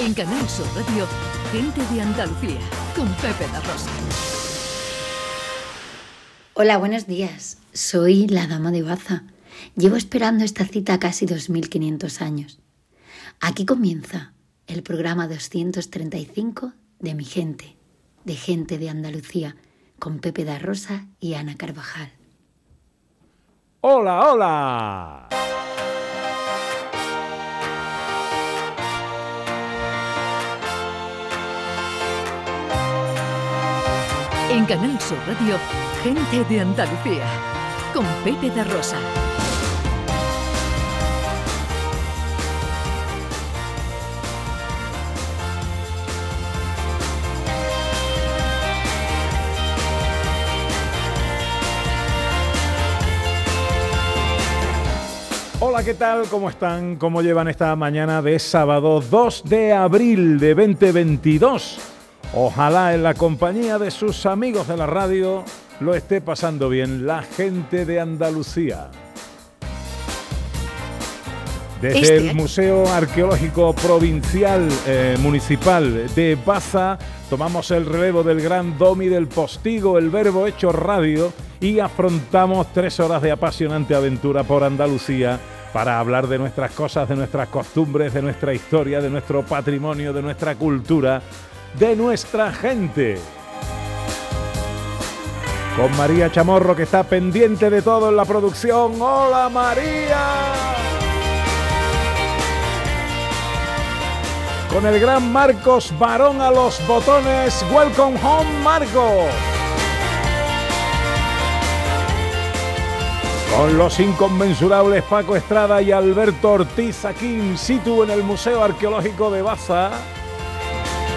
En Canal Sur Radio, Gente de Andalucía, con Pepe La Rosa. Hola, buenos días. Soy la Dama de Baza. Llevo esperando esta cita casi 2.500 años. Aquí comienza el programa 235 de Mi Gente, de Gente de Andalucía, con Pepe da Rosa y Ana Carvajal. ¡Hola, hola! En Canal Sur Radio, Gente de Andalucía, con Pepe da Rosa. Hola, ¿qué tal? ¿Cómo están? ¿Cómo llevan esta mañana de sábado 2 de abril de 2022? Ojalá en la compañía de sus amigos de la radio lo esté pasando bien la gente de Andalucía. Desde Este el Museo Arqueológico Provincial eh, Municipal de Baza tomamos el relevo del gran domi del postigo, el verbo hecho radio, y afrontamos tres horas de apasionante aventura por Andalucía para hablar de nuestras cosas, de nuestras costumbres, de nuestra historia, de nuestro patrimonio, de nuestra cultura, de nuestra gente. Con María Chamorro que está pendiente de todo en la producción. ¡Hola María! Con el gran Marcos Varón a los botones. Welcome home Marcos. Con los inconmensurables Paco Estrada y Alberto Ortiz aquí in situ en el Museo Arqueológico de Baza.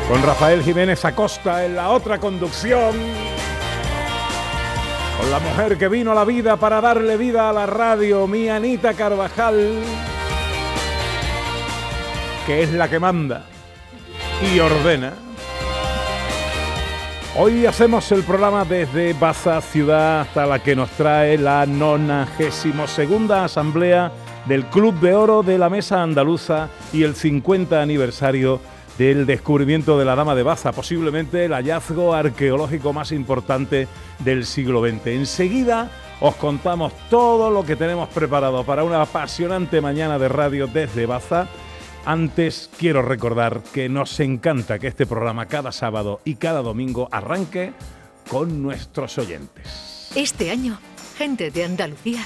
Con Rafael Jiménez Acosta en la otra conducción. Con la mujer que vino a la vida para darle vida a la radio, mi Anita Carvajal, que es la que manda y ordena. Hoy hacemos el programa desde Baza Ciudad hasta la que nos trae la 92 Asamblea del Club de Oro de la Mesa Andaluza y el 50 aniversario del descubrimiento de la Dama de Baza, posiblemente el hallazgo arqueológico más importante del siglo XX. Enseguida os contamos todo lo que tenemos preparado para una apasionante mañana de radio desde Baza. Antes quiero recordar que nos encanta que este programa cada sábado y cada domingo arranque con nuestros oyentes. Este año, Gente de Andalucía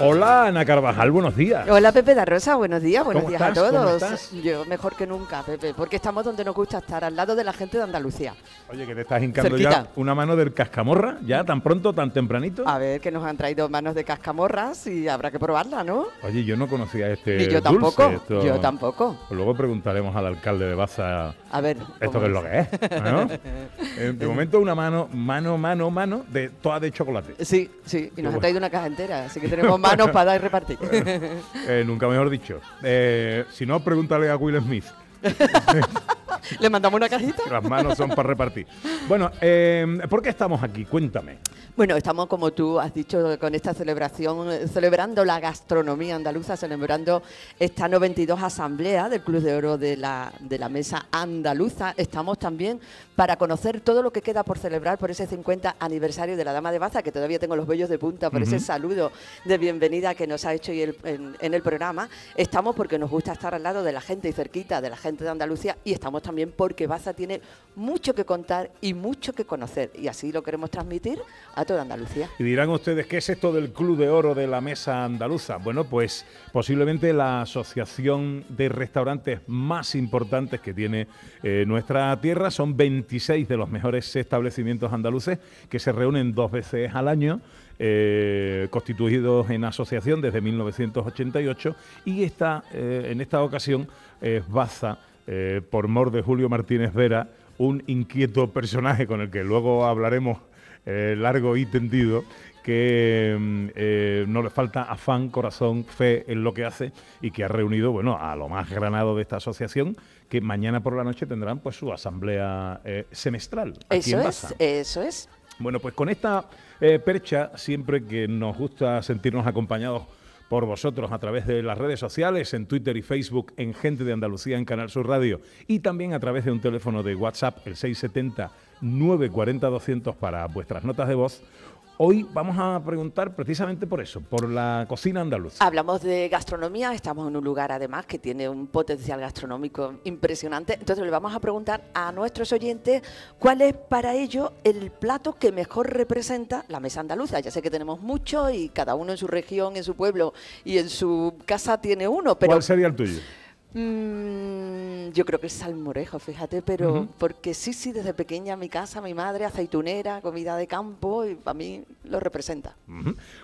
Hola Ana Carvajal, buenos días. Hola Pepe da Rosa, buenos días, buenos ¿Cómo días estás? a ¿Cómo todos. estás? Yo mejor que nunca, Pepe, porque estamos donde nos gusta estar, al lado de la gente de Andalucía. Oye, que te estás hincando Cerquita. ya una mano del cascamorra, ya tan pronto, tan tempranito. A ver, que nos han traído manos de cascamorras y habrá que probarla, ¿no? Oye, yo no conocía este Ni yo dulce, tampoco, esto- yo tampoco. Pues luego preguntaremos al alcalde de Baza A ver. esto ¿cómo qué es lo que es. ¿no? Eh, de momento una mano, mano, mano, mano, de toda de chocolate. Sí, sí, y nos han traído una caja entera, así que tenemos manos para dar y repartir. Eh, nunca mejor dicho. Eh, si no, pregúntale a Will Smith. ¿Le mandamos una cajita? Las manos son para repartir. Bueno, eh, ¿por qué estamos aquí? Cuéntame. Bueno, estamos, como tú has dicho, con esta celebración, celebrando la gastronomía andaluza, celebrando esta 92 asamblea del Club de Oro de la, de la Mesa Andaluza. Estamos también para conocer todo lo que queda por celebrar por ese 50 aniversario de la Dama de Baza, que todavía tengo los vellos de punta por ese saludo de bienvenida que nos ha hecho hoy el- en, en el programa. Estamos porque nos gusta estar al lado de la gente y cerquita de la gente de Andalucía y estamos también porque Baza tiene mucho que contar y mucho que conocer. Y así lo queremos transmitir a toda Andalucía. Y dirán ustedes, ¿qué es esto del Club de Oro de la Mesa Andaluza? Bueno, pues posiblemente la asociación de restaurantes más importantes que tiene eh, nuestra tierra. Son 26 de los mejores establecimientos andaluces que se reúnen dos veces al año. eh, constituidos en asociación desde 1988 y esta, eh, en esta ocasión es Baza, eh, por mor de Julio Martínez Vera, un inquieto personaje con el que luego hablaremos eh, largo y tendido, que mm, eh, no le falta afán, corazón, fe en lo que hace y que ha reunido, bueno, a lo más granado de esta asociación, que mañana por la noche tendrán pues su asamblea eh, semestral. aquí Eso en es, eso es. Bueno, pues con esta eh, percha, siempre que nos gusta sentirnos acompañados por vosotros a través de las redes sociales, en Twitter y Facebook, en Gente de Andalucía, en Canal Sur Radio, y también a través de un teléfono de WhatsApp, el 670-940-200 para vuestras notas de voz, hoy vamos a preguntar precisamente por eso, por la cocina andaluza. Hablamos de gastronomía, estamos en un lugar además que tiene un potencial gastronómico impresionante, entonces le vamos a preguntar a nuestros oyentes cuál es para ellos el plato que mejor representa la mesa andaluza. Ya sé que tenemos muchos y cada uno en su región, en su pueblo y en su casa tiene uno, pero ¿Cuál sería el tuyo? Mm, yo creo que es salmorejo, fíjate, pero porque sí, sí, desde pequeña mi casa, mi madre, aceitunera, comida de campo, y para mí lo representa.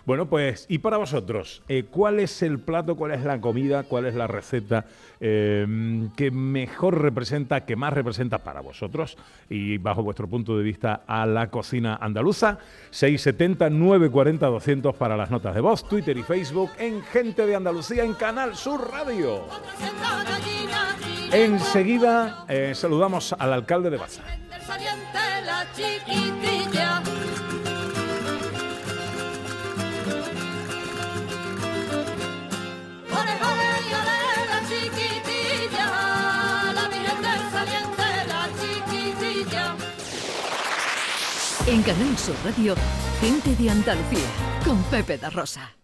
Bueno, pues, y para vosotros, eh, ¿cuál es el plato, cuál es la comida, cuál es la receta eh, que mejor representa, que más representa para vosotros y bajo vuestro punto de vista a la cocina andaluza? 670-940-200 para las notas de voz, Twitter y Facebook en Gente de Andalucía en Canal Sur Radio. Enseguida eh, saludamos al alcalde de Baza. En Canal Sur Radio, Gente de Andalucía, con Pepe da Rosa.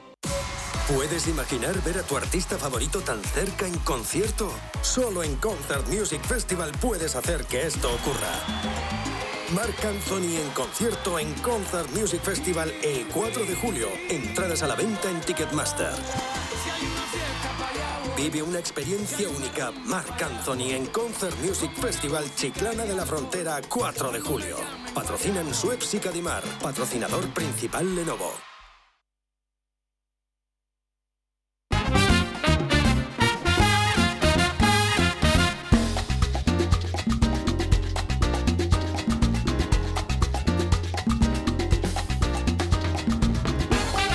¿Puedes imaginar ver a tu artista favorito tan cerca en concierto? Solo en Concert Music Festival puedes hacer que esto ocurra. Marc Anthony en concierto en Concert Music Festival el 4 de julio. Entradas a la venta en Ticketmaster. Vive una experiencia única. Marc Anthony en Concert Music Festival Chiclana de la Frontera 4 de julio. Patrocinan Suez y Cadimar. Patrocinador principal Lenovo.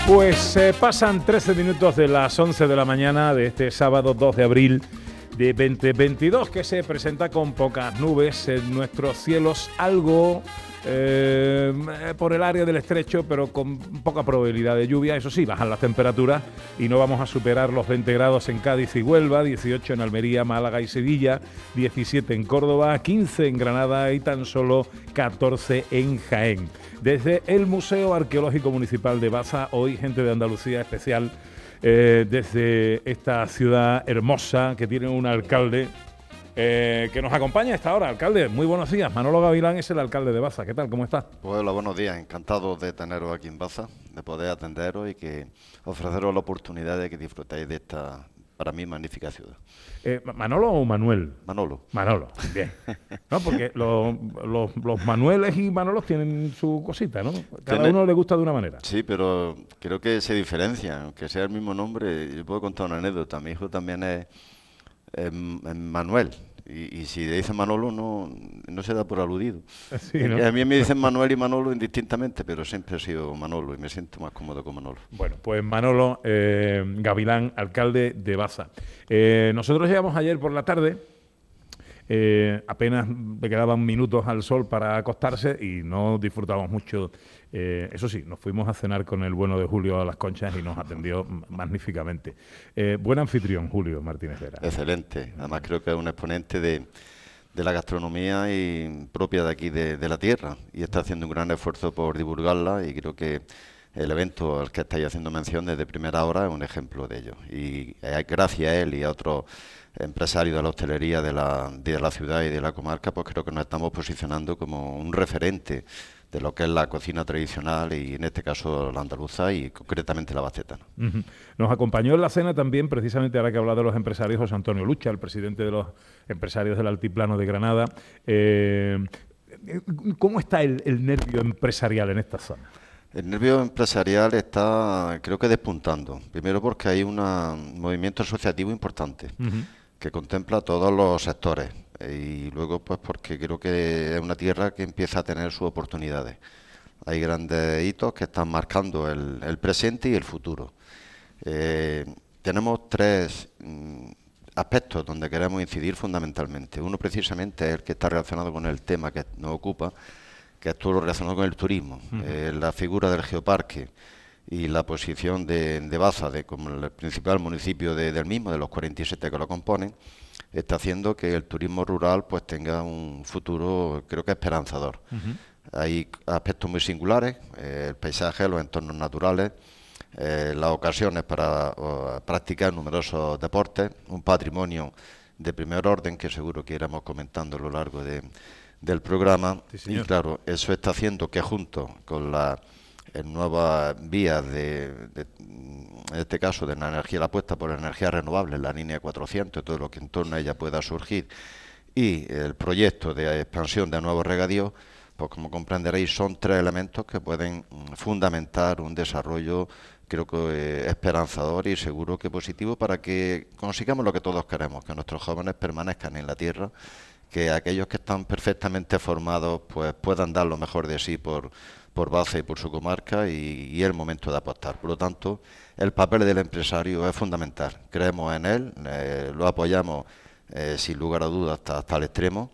Pues eh, pasan 13 minutos de las 11 de la mañana de este sábado 2 de abril de 2022 que se presenta con pocas nubes en nuestros cielos, algo eh, por el área del estrecho, pero con poca probabilidad de lluvia. Eso sí, bajan las temperaturas y no vamos a superar los 20 grados en Cádiz y Huelva, 18 en Almería, Málaga y Sevilla, 17 en Córdoba, 15 en Granada y tan solo 14 en Jaén. Desde el Museo Arqueológico Municipal de Baza, hoy gente de Andalucía especial, eh, desde esta ciudad hermosa que tiene un alcalde eh, que nos acompaña a esta hora. Alcalde, muy buenos días. Manolo Gavilán es el alcalde de Baza. ¿Qué tal? ¿Cómo está? Hola, buenos días. Encantado de teneros aquí en Baza, de poder atenderos y que ofreceros la oportunidad de que disfrutéis de esta, para mí, magnífica ciudad. Eh, ¿Manolo o Manuel? Manolo. Manolo, bien. No, porque lo- lo- los Manueles y Manolos tienen su cosita, ¿no? Cada Tiene- uno le gusta de una manera. Sí, pero creo que se diferencia, aunque sea el mismo nombre. Yo puedo contar una anécdota. Mi hijo también es Manuel. Y, y si le dicen Manolo, no, no se da por aludido. Sí, ¿no? Y A mí me dicen Manuel y Manolo indistintamente, pero siempre he sido Manolo y me siento más cómodo con Manolo. Bueno, pues Manolo eh, Gavilán, alcalde de Baza. Eh, nosotros llegamos ayer por la tarde eh, apenas le quedaban minutos al sol para acostarse y no disfrutábamos mucho. Eh, eso sí, nos fuimos a cenar con el bueno de Julio a las conchas y nos atendió magníficamente. Eh, buen anfitrión, Julio Martínez Vera. Excelente. Además creo que es un exponente de, de la gastronomía y propia de aquí de, la tierra y está haciendo un gran esfuerzo por divulgarla y creo que el evento al que estáis haciendo mención desde primera hora es un ejemplo de ello. Y eh, gracias a él y a otros empresarios de la hostelería de la ciudad y de la comarca, pues creo que nos estamos posicionando como un referente de lo que es la cocina tradicional y en este caso la andaluza y concretamente la bacetana. Ujú. Nos acompañó en la cena también, precisamente ahora que ha hablado de los empresarios, José Antonio Lucha, el presidente de los empresarios del Altiplano de Granada. Eh, ¿Cómo está el, el nervio empresarial en esta zona? El nervio empresarial está, creo que despuntando. Primero porque hay una- un movimiento asociativo importante que contempla todos los sectores. Y luego, pues porque creo que es una tierra que empieza a tener sus oportunidades. Hay grandes hitos que están marcando el, el presente y el futuro. Eh, tenemos tres mm, aspectos donde queremos incidir fundamentalmente. Uno precisamente es el que está relacionado con el tema que nos ocupa, que es todo lo relacionado con el turismo. Eh, la figura del geoparque y la posición de, de Baza de, como el principal municipio de- del mismo, de los 47 que lo componen, está haciendo que el turismo rural pues tenga un futuro, creo que esperanzador. Hay aspectos muy singulares, eh, el paisaje, los entornos naturales, eh, las ocasiones para o, practicar numerosos deportes, un patrimonio de primer orden que seguro que iremos comentando a lo largo de- del programa. Sí, y claro, eso está haciendo que junto con las eh, nuevas vías de, en este caso de la energía, la apuesta por energías renovables, la línea 400, todo lo que en torno a ella pueda surgir, y el proyecto de expansión de nuevos regadíos, pues como comprenderéis son tres elementos que pueden fundamentar un desarrollo creo que eh, esperanzador y seguro que positivo para que consigamos lo que todos queremos, que nuestros jóvenes permanezcan en la tierra, que aquellos que están perfectamente formados pues puedan dar lo mejor de sí por, por base y por su comarca y, y es el momento de apostar. Por lo tanto, el papel del empresario es fundamental. Creemos en él, eh, lo apoyamos eh, sin lugar a dudas hasta, hasta el extremo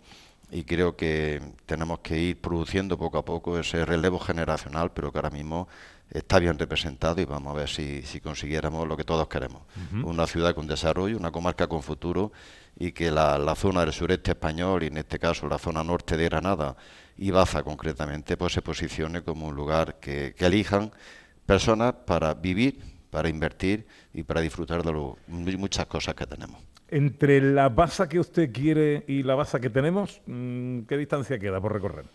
y creo que tenemos que ir produciendo poco a poco ese relevo generacional, pero que ahora mismo está bien representado y vamos a ver si, si consiguiéramos lo que todos queremos. Una ciudad con desarrollo, una comarca con futuro y que la, la zona del sureste español y en este caso la zona norte de Granada y Baza concretamente, pues se posicione como un lugar que, que elijan personas para vivir, para invertir y para disfrutar de lo- muchas cosas que tenemos. Entre la baza que usted quiere y la baza que tenemos, mm, ¿qué distancia queda por recorrer?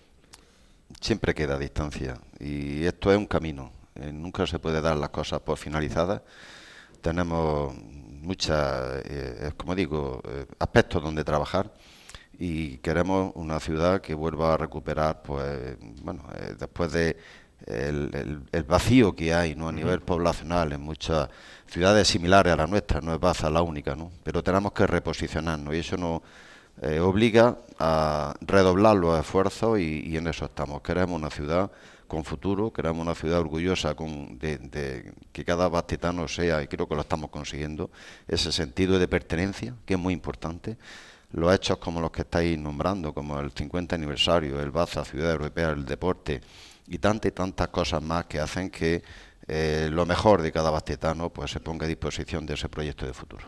siempre queda distancia y esto es un camino. Eh, nunca se puede dar las cosas por finalizadas. Tenemos muchas, eh, como digo, eh, aspectos donde trabajar y queremos una ciudad que vuelva a recuperar, pues, bueno, eh, después de el, el- el vacío que hay ¿no? a nivel poblacional en muchas ciudades similares a la nuestra, no es Baza la única, ¿no? pero tenemos que reposicionarnos y eso nos eh, obliga a redoblar los esfuerzos y, y en eso estamos. Queremos una ciudad con futuro, queremos una ciudad orgullosa con, de, de que cada bastetano sea, y creo que lo estamos consiguiendo, ese sentido de pertenencia, que es muy importante. Los hechos como los que estáis nombrando, como el 50 aniversario, el Baza, Ciudad Europea, el deporte y tantas y tantas cosas más que hacen que eh, lo mejor de cada bastetano pues, se ponga a disposición de ese proyecto de futuro.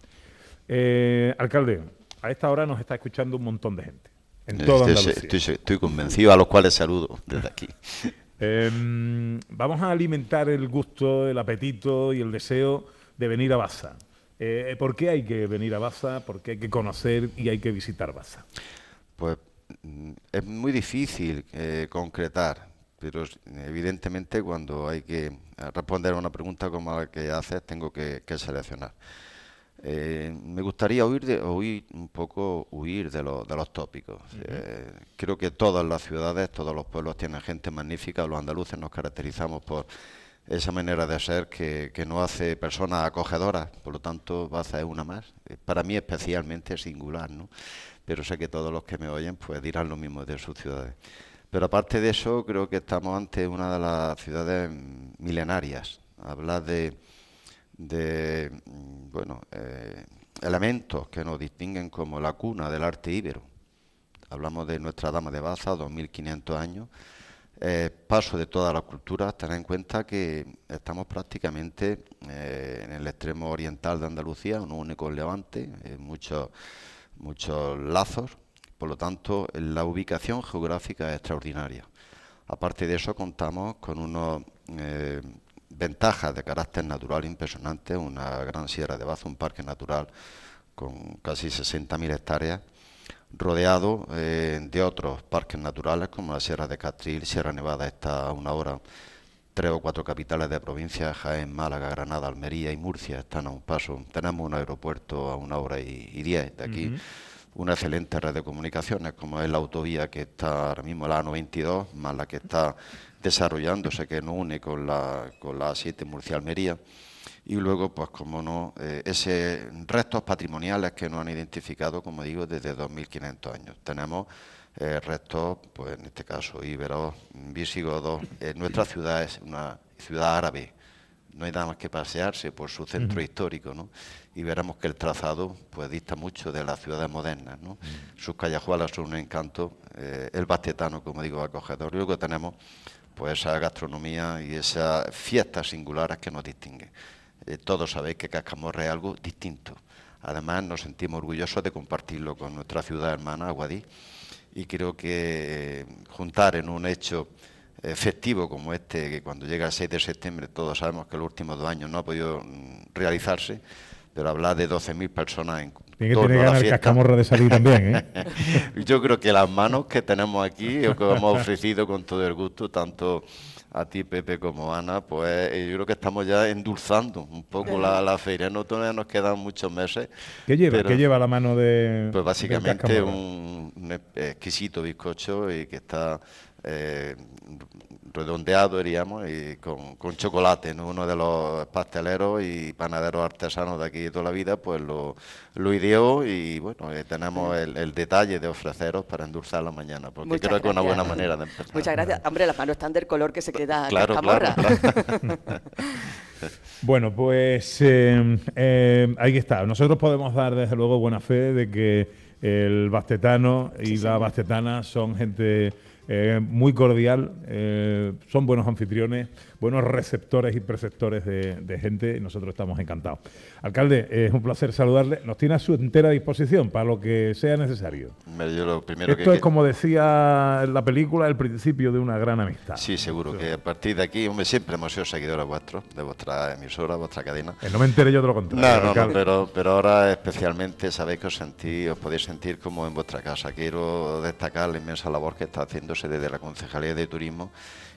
Eh, alcalde, a esta hora nos está escuchando un montón de gente. En Estoy- toda Andalucía. estoy- estoy convencido, a los cuales saludo desde aquí. Em, vamos a alimentar el gusto, el apetito y el deseo de venir a Baza. Eh, ¿Por qué hay que venir a Baza? ¿Por qué hay que conocer y hay que visitar Baza? Pues mm, es muy difícil eh, concretar, pero evidentemente cuando hay que eh, responder a una pregunta como la que haces, tengo que, que seleccionar. Eh, me gustaría huir, de, oír un poco huir de, los- de los tópicos. Eh, creo que todas las ciudades, todos los pueblos tienen gente magnífica. Los andaluces nos caracterizamos por esa manera de ser que, que nos hace personas acogedoras. Por lo tanto, Baza es una más. Eh, Para mí especialmente singular, ¿no? Pero sé que todos los que me oyen pues dirán lo mismo de sus ciudades. Pero aparte de eso, creo que estamos ante una de las ciudades milenarias. Hablar de, de mm, bueno, eh, elementos que nos distinguen como la cuna del arte íbero. hablamos de Nuestra Dama de Baza, 2.500 años, eh, paso de todas las culturas, tener en cuenta que estamos prácticamente eh, en el extremo oriental de Andalucía, un único levante, eh, muchos, muchos lazos, por lo tanto la ubicación geográfica es extraordinaria. Aparte de eso contamos con unos eh, ventajas de carácter natural impresionantes, una gran sierra de Baza, un parque natural con casi 60.000 hectáreas, rodeado eh, de otros parques naturales como la Sierra de Castril, Sierra Nevada está a una hora, tres o cuatro capitales de provincia, Jaén, Málaga, Granada, Almería y Murcia están a un paso. Tenemos un aeropuerto a una hora y, y diez de aquí. Una excelente red de comunicaciones, como es la autovía que está ahora mismo, la A92, más la que está desarrollándose, que nos une con la, con la A7 Murcia-Almería. Y luego, pues como no, eh, ese restos patrimoniales que nos han identificado, como digo, desde 2.500 años. Tenemos eh, restos, pues en este caso, íberos, visigodos. Eh, nuestra ciudad es una ciudad árabe. No hay nada más que pasearse por su centro histórico, ¿no? Y veremos que el trazado, pues dista mucho de las ciudades modernas, ¿no? Sus callejuelas son un encanto. eh, el bastetano, como digo, acogedor. Y luego tenemos, pues esa gastronomía y esas fiestas singulares que nos distinguen. Eh, todos sabéis que Cascamorra es algo distinto. Además, nos sentimos orgullosos de compartirlo con nuestra ciudad hermana, Aguadí, y creo que eh, juntar en un hecho eh, festivo como este, que cuando llega el 6 de septiembre todos sabemos que los últimos dos años no ha podido mm, realizarse, pero hablar de 12.000 personas en Tiene que tener ganas el fiesta. cascamorra de salir también, ¿eh? Yo creo que las manos que tenemos aquí, o que hemos ofrecido con todo el gusto, tanto a ti, Pepe, como a Ana, pues eh, yo creo que estamos ya endulzando un poco la, la feria. No todavía nos quedan muchos meses. ¿Qué lleva? pero- ¿Qué lleva la mano de.? Pues básicamente un exquisito bizcocho y que está eh, redondeado, diríamos, y con, con chocolate, ¿no? Uno de los pasteleros y panaderos artesanos de aquí de toda la vida, pues lo, lo ideó y bueno, eh, tenemos el, el detalle de ofreceros para endulzar la mañana, porque Muchas creo que es una buena manera de empezar. Muchas gracias. Hombre, las manos están del color que se queda Claro, cascamorra. claro, Bueno, pues eh, eh, ahí está. Nosotros podemos dar, desde luego, buena fe de que el bastetano y la bastetana son gente muy cordial, eh, son buenos anfitriones, buenos receptores y preceptores de, de gente y nosotros estamos encantados. Alcalde, es un placer saludarle. Nos tiene a su entera disposición para lo que sea necesario. Hombre, Yo lo primero Esto que, es, como decía en la película, el principio de una gran amistad. Sí, seguro que a partir de aquí, hombre, siempre hemos sido seguidores vuestros, de vuestra emisora, vuestra cadena. Eh, no me enteré yo de lo contrario. No, no, pero, pero ahora especialmente sabéis que os sentís, os podéis sentir como en vuestra casa. Quiero destacar la inmensa labor que está haciéndose desde la Concejalía de Turismo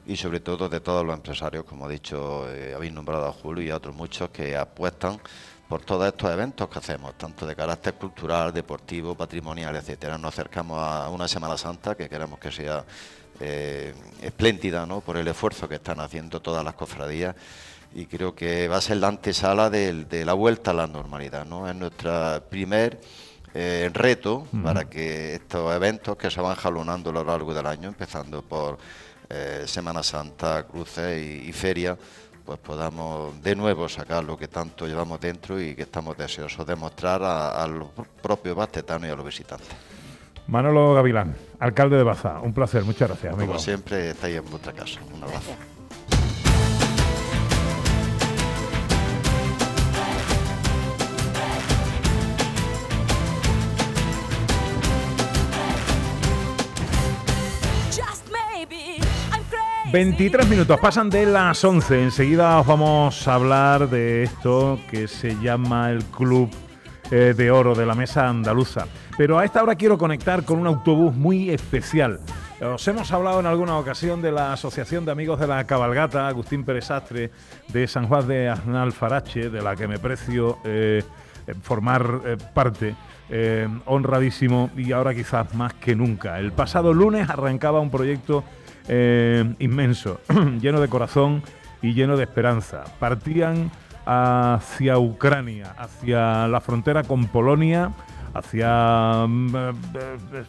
y sobre todo de todos los empresarios, como he dicho, eh, habéis nombrado a Julio y a otros muchos que apuestan por todos estos eventos que hacemos, tanto de carácter cultural, deportivo, patrimonial, etcétera. Nos acercamos a una Semana Santa que queremos que sea eh, espléndida, ¿no? Por el esfuerzo que están haciendo todas las cofradías y creo que va a ser la antesala del- de, la vuelta a la normalidad, ¿no? Es nuestro primer eh, reto para que estos eventos que se van jalonando a lo largo del año, empezando por eh, Semana Santa, cruces y, y feria, pues podamos de nuevo sacar lo que tanto llevamos dentro y que estamos deseosos de mostrar a, a los propios bastetanos y a los visitantes. Manolo Gavilán, alcalde de Baza, un placer, muchas gracias, amigo. Como siempre, estáis en vuestra casa. Un abrazo. 23 minutos, pasan de las 11. Enseguida os vamos a hablar de esto que se llama el Club eh, de Oro de la Mesa Andaluza. Pero a esta hora quiero conectar con un autobús muy especial. Os hemos hablado en alguna ocasión de la Asociación de Amigos de la Cabalgata, Agustín Pérez Astre, de San Juan de Aznalfarache, de la que me precio eh, formar eh, parte. honradísimo y ahora quizás más que nunca. El pasado lunes arrancaba un proyecto eh, inmenso, lleno de corazón y lleno de esperanza. Partían hacia Ucrania, hacia la frontera con Polonia, hacia mm, eh, eh,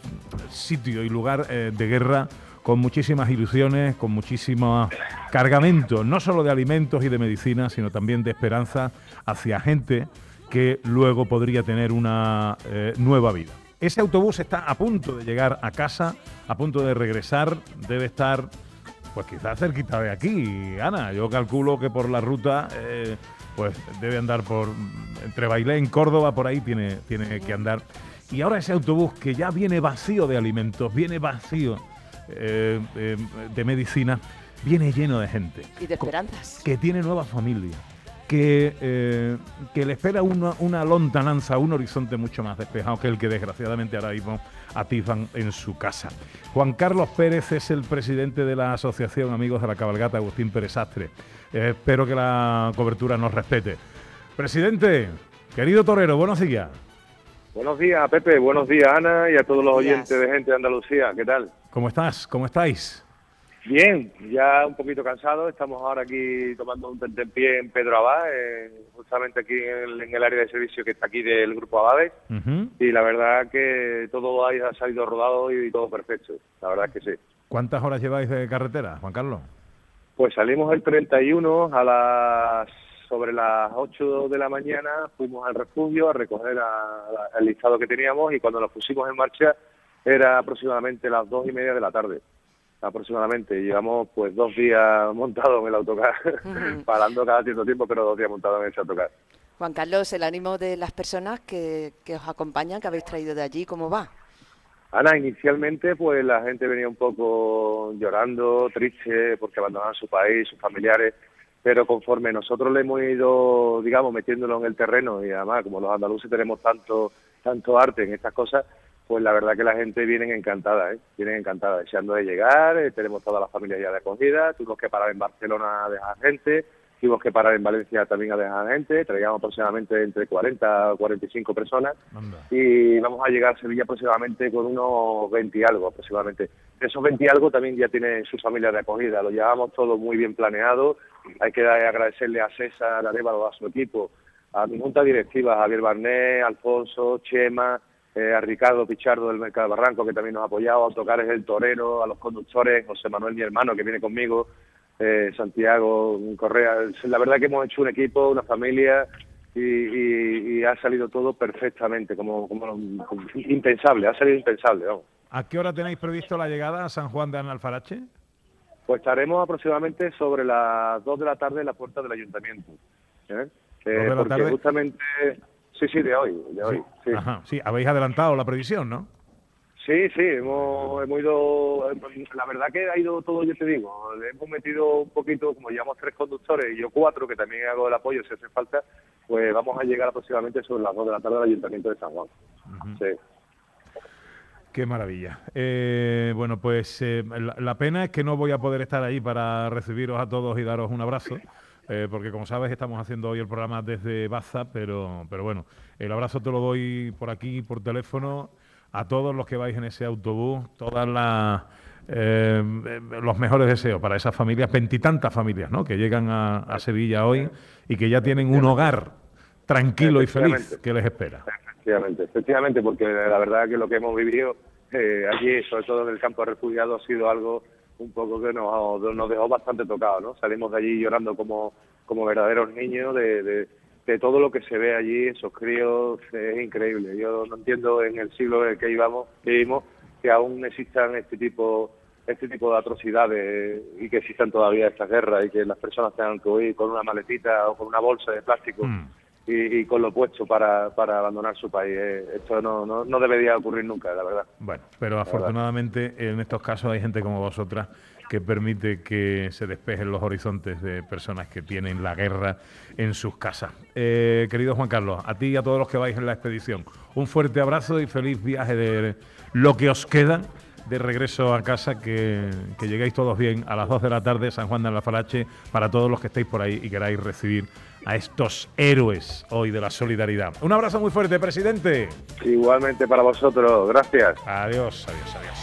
sitio y lugar eh, de guerra con muchísimas ilusiones, con muchísimo cargamento, no solo de alimentos y de medicina, sino también de esperanza hacia gente que luego podría tener una eh, nueva vida. Ese autobús está a punto de llegar a casa, a punto de regresar, debe estar, pues quizás cerquita de aquí, Ana. Yo calculo que por la ruta, eh, pues debe andar por, entre Bailén, Córdoba, por ahí tiene, tiene que andar. Y ahora ese autobús que ya viene vacío de alimentos, viene vacío eh, eh, de medicina, viene lleno de gente. Y de esperanzas. Que tiene nueva familia. Que, eh, que le espera una, una lontananza, un horizonte mucho más despejado que el que desgraciadamente ahora mismo atizan en su casa. Juan Carlos Pérez es el presidente de la Asociación Amigos de la Cabalgata Agustín Pérez Astre. Eh, espero que la cobertura nos respete. Presidente, querido torero, buenos días. Buenos días, Pepe. Buenos días, Ana, y a todos los oyentes de gente de Andalucía. ¿Qué tal? ¿Cómo estás? ¿Cómo estáis? Bien, ya un poquito cansado. Estamos ahora aquí tomando un tentempié en Pedro Abad, eh, justamente aquí en el, en el área de servicio que está aquí del Grupo Abades. Y la verdad que todo ha salido rodado y todo perfecto. La verdad que sí. ¿Cuántas horas lleváis de carretera, Juan Carlos? Pues salimos el 31 a las sobre las 8 de la mañana, fuimos al refugio a recoger a- a- el listado que teníamos y cuando nos pusimos en marcha era aproximadamente las dos y media de la tarde. Aproximadamente. Llevamos pues dos días montados en el autocar, parando cada cierto tiempo, pero dos días montados en ese autocar. Juan Carlos, el ánimo de las personas que, que os acompañan, que habéis traído de allí, ¿cómo va? Ana, inicialmente pues la gente venía un poco llorando, triste, porque abandonaban su país, sus familiares, pero conforme nosotros le hemos ido, digamos, metiéndolo en el terreno y además como los andaluces tenemos tanto, tanto arte en estas cosas, pues la verdad que la gente viene encantada, ¿eh? vienen encantada, deseando de llegar, eh, tenemos toda la familia ya de acogida, tuvimos que parar en Barcelona a dejar gente, tuvimos que parar en Valencia también a dejar gente, traíamos aproximadamente entre 40 o 45 personas y vamos a llegar a Sevilla aproximadamente con unos 20 y algo aproximadamente. De esos 20 y algo también ya tiene su familia de acogida, lo llevamos todo muy bien planeado, hay que agradecerle a César Arevalo, a su equipo, a mi junta directiva, a Javier Barné, Alfonso, Chema, eh, a Ricardo Pichardo del Mercado Barranco, que también nos ha apoyado, a Autocares El Torero, a los conductores, José Manuel, mi hermano, que viene conmigo, eh, Santiago Correa. La verdad que hemos hecho un equipo, una familia, y, y- y ha salido todo perfectamente, como, como, como impensable, ha salido impensable, vamos. ¿A qué hora tenéis previsto la llegada a San Juan de Analfarache? Pues estaremos aproximadamente sobre las 2 de la tarde en la puerta del ayuntamiento. ¿eh? Eh, ¿Dos de la porque tarde? justamente, sí, sí, de hoy, de hoy. Sí. Ajá, sí, habéis adelantado la previsión, ¿no? Sí, sí, hemos, hemos ido, la verdad que ha ido todo, yo te digo, le hemos metido un poquito, como llevamos tres conductores y yo cuatro, que también hago el apoyo si hace falta, pues vamos a llegar aproximadamente sobre las 2 de la tarde al Ayuntamiento de San Juan. Sí. Qué maravilla. Eh, bueno, pues eh, la, la pena es que no voy a poder estar ahí para recibiros a todos y daros un abrazo, eh, porque como sabes estamos haciendo hoy el programa desde Baza, pero, pero bueno, el abrazo te lo doy por aquí, por teléfono, a todos los que vais en ese autobús, todas las... eh, eh, los mejores deseos para esas familias, veintitantas familias ¿no? que llegan a, a Sevilla hoy y que ya tienen un hogar tranquilo y feliz que les espera. Efectivamente, efectivamente, porque la verdad que lo que hemos vivido eh, allí, sobre todo en el campo de refugiados, ha sido algo un poco que nos, nos dejó bastante tocados, ¿no? Salimos de allí llorando como, como verdaderos niños de, de, de todo lo que se ve allí, esos críos, es increíble. Yo no entiendo en el siglo en el que íbamos, que vivimos, que aún existan este tipo este tipo de atrocidades y que existan todavía estas guerras y que las personas tengan que huir con una maletita o con una bolsa de plástico y, y con lo puesto para, para abandonar su país. Eh, Esto no, no, no debería ocurrir nunca, la verdad. Bueno, pero afortunadamente en estos casos hay gente como vosotras que permite que se despejen los horizontes de personas que tienen la guerra en sus casas. Eh, querido Juan Carlos, a ti y a todos los que vais en la expedición, un fuerte abrazo y feliz viaje de lo que os queda de regreso a casa, que, que lleguéis todos bien a las 2 de la tarde, San Juan de Alfarache, para todos los que estéis por ahí y queráis recibir a estos héroes hoy de la solidaridad. Un abrazo muy fuerte, presidente. Igualmente para vosotros, gracias. Adiós, adiós, adiós.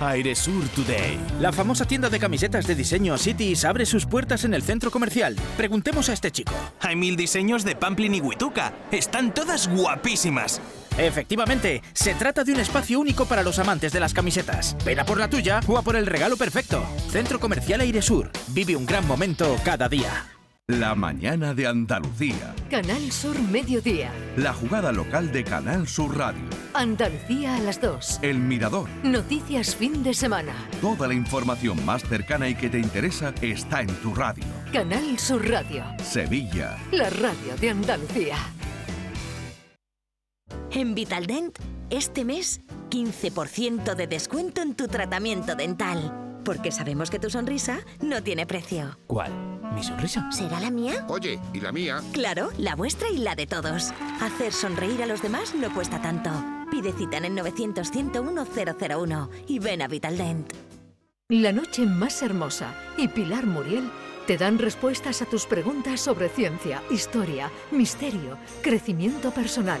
Airesur Today. La famosa tienda de camisetas de diseño Cities abre sus puertas en el centro comercial. Preguntemos a este chico. Hay mil diseños de Pamplin y Huituca. Están todas guapísimas. Efectivamente, se trata de un espacio único para los amantes de las camisetas. Ven a por la tuya o a por el regalo perfecto. Centro Comercial Airesur. Vive un gran momento cada día. La mañana de Andalucía. Canal Sur Mediodía. La jugada local de Canal Sur Radio. Andalucía a las 2. El Mirador. Noticias fin de semana. Toda la información más cercana y que te interesa está en tu radio. Canal Sur Radio. Sevilla. La radio de Andalucía. En Vitaldent, este mes, 15% de descuento en tu tratamiento dental. Porque sabemos que tu sonrisa no tiene precio. ¿Cuál? ¿Mi sonrisa? ¿Será la mía? Oye, ¿y la mía? Claro, la vuestra y la de todos. Hacer sonreír a los demás no cuesta tanto. Pide cita en el 900-101-001 y ven a Vitaldent. La noche más hermosa y Pilar Muriel te dan respuestas a tus preguntas sobre ciencia, historia, misterio, crecimiento personal,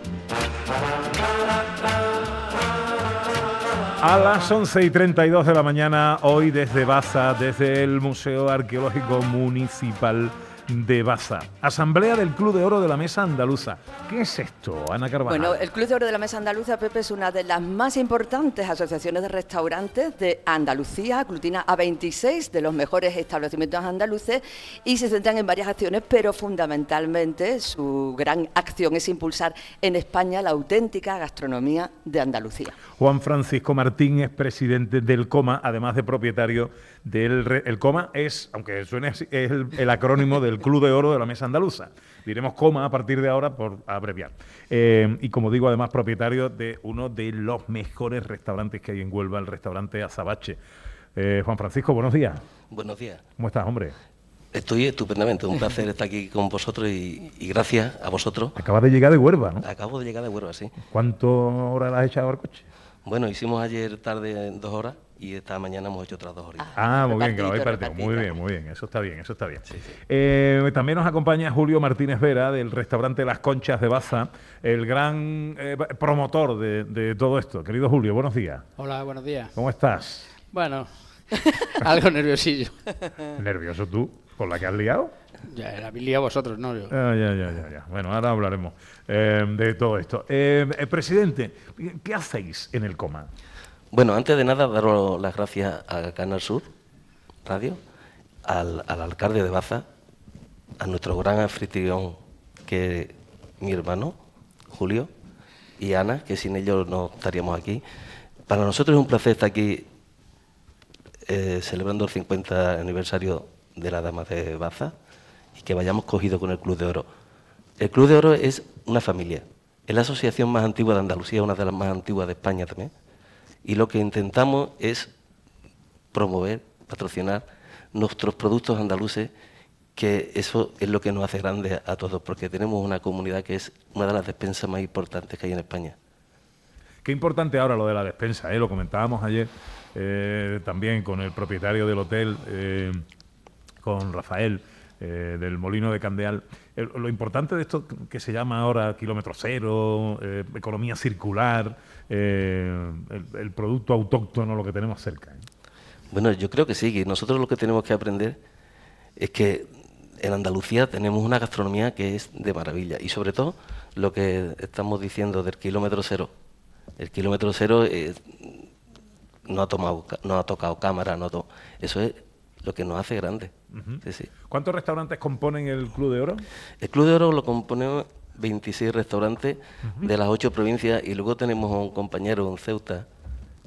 A las 11 y 32 de la mañana, hoy desde Baza, desde el Museo Arqueológico Municipal de Baza. Asamblea del Club de Oro de la Mesa Andaluza. ¿Qué es esto, Ana Carvajal? Bueno, el Club de Oro de la Mesa Andaluza, Pepe, es una de las más importantes asociaciones de restaurantes de Andalucía, aglutina a 26 de los mejores establecimientos andaluces y se centran en varias acciones, pero fundamentalmente su gran acción es impulsar en España la auténtica gastronomía de Andalucía. Juan Francisco Martín es presidente del COMA, además de propietario del... El COMA es, aunque suene así, es el, el acrónimo del Club de Oro de la Mesa Andaluza. Diremos COMA a partir de ahora por abreviar. Eh, y como digo, además propietario de uno de los mejores restaurantes que hay en Huelva, el restaurante Azabache. Eh, Juan Francisco, buenos días. Buenos días. ¿Cómo estás, hombre? Estoy estupendamente, un placer estar aquí con vosotros y, y gracias a vosotros. Acabas de llegar de Huelva, ¿no? Acabo de llegar de Huelva, sí. ¿Cuántas horas has echado al coche? Bueno, hicimos ayer tarde dos horas y esta mañana hemos hecho otras dos horas. Ah, muy bien, que lo habéis partido. Muy bien, muy bien. Eso está bien, eso está bien. Eh, también nos acompaña Julio Martínez Vera del restaurante Las Conchas de Baza, el gran eh, promotor de, de todo esto. Querido Julio, buenos días. Hola, buenos días. ¿Cómo estás? Bueno, algo nerviosillo. ¿Nervioso tú? ¿Con la que has liado? Ya, la habéis liado vosotros, ¿no? Yo. Ah, ya, ya, ya, ya. Bueno, ahora hablaremos eh, de todo esto. Eh, eh, presidente, ¿qué hacéis en el coma? Bueno, antes de nada, daros las gracias a Canal Sur Radio, al, al alcalde de Baza, a nuestro gran anfitrión, que es mi hermano, Julio, y Ana, que sin ellos no estaríamos aquí. Para nosotros es un placer estar aquí eh, celebrando el 50 aniversario de la Dama de Baza y que vayamos cogidos con el Club de Oro. El Club de Oro es una familia, es la asociación más antigua de Andalucía, una de las más antiguas de España también, y lo que intentamos es promover, patrocinar nuestros productos andaluces, que eso es lo que nos hace grande a, a todos, porque tenemos una comunidad que es una de las despensas más importantes que hay en España. Qué importante ahora lo de la despensa, ¿eh? lo comentábamos ayer eh, también con el propietario del hotel, eh, con Rafael, eh, del Molino de Candeal. El- lo importante de esto que se llama ahora kilómetro cero, eh, economía circular, eh, el, producto autóctono, lo que tenemos cerca. ¿eh? Bueno, yo creo que sí, nosotros lo que tenemos que aprender es que en Andalucía tenemos una gastronomía que es de maravilla y sobre todo lo que estamos diciendo del kilómetro cero. El kilómetro cero eh, no ha tomado, no ha tocado cámara, no to- eso es lo que nos hace grande. Ujú. Sí, sí. ¿Cuántos restaurantes componen el Club de Oro? El Club de Oro lo componemos 26 restaurantes de las ocho provincias y luego tenemos un compañero en Ceuta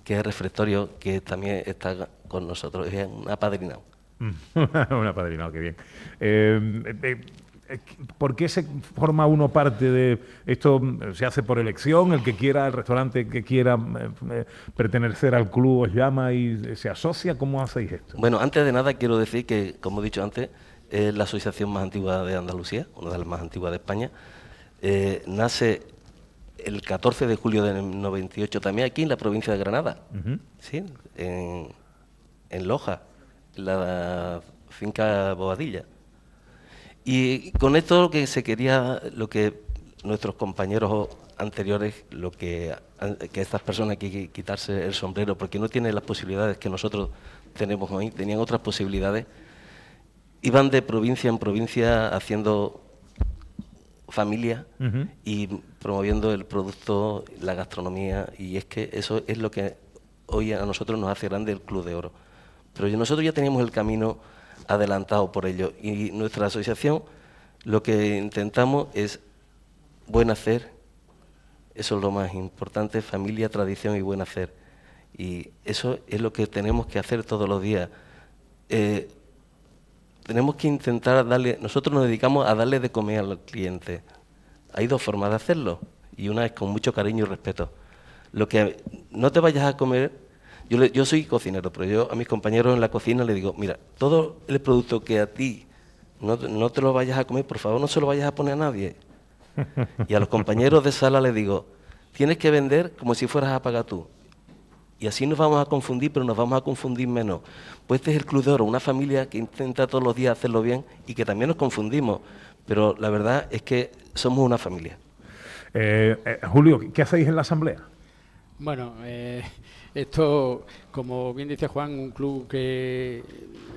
que es refectorio que también está con nosotros, es un apadrinado. Una padrina, qué bien. Eh, eh, eh, ¿Por qué se forma uno parte de esto? ¿Se hace por elección? ¿El que quiera, el restaurante que quiera eh, eh, pertenecer al club os llama y eh, se asocia? ¿Cómo hacéis esto? Bueno, antes de nada quiero decir que, como he dicho antes, es la asociación más antigua de Andalucía, una de las más antiguas de España. Eh, nace el 14 de julio del 98, también aquí en la provincia de Granada, Ujú. ¿sí? en, en Loja, la finca Bobadilla. Y con esto lo que se quería, lo que nuestros compañeros anteriores, lo que, que estas personas hay que quitarse el sombrero, porque no tienen las posibilidades que nosotros tenemos hoy, tenían otras posibilidades, iban de provincia en provincia haciendo familia y promoviendo el producto, la gastronomía, y es que eso es lo que hoy a nosotros nos hace grande el Club de Oro. Pero nosotros ya teníamos el camino adelantado por ello, y nuestra asociación lo que intentamos es buen hacer, eso es lo más importante, familia, tradición y buen hacer. Y eso es lo que tenemos que hacer todos los días. Eh, tenemos que intentar darle, nosotros nos dedicamos a darle de comer al cliente. Hay dos formas de hacerlo y una es con mucho cariño y respeto. Lo que no te vayas a comer, yo, le- yo soy cocinero, pero yo a mis compañeros en la cocina les digo, mira, todo el producto que a ti no, te- no te lo vayas a comer, por favor no se lo vayas a poner a nadie. Y a los compañeros de sala les digo, tienes que vender como si fueras a pagar tú. Y así nos vamos a confundir, pero nos vamos a confundir menos. Pues este es el Club de Oro, una familia que intenta todos los días hacerlo bien y que también nos confundimos. Pero la verdad es que somos una familia. Eh, eh, Julio, ¿qué hacéis en la asamblea? Bueno, eh, esto, como bien dice Juan, un club que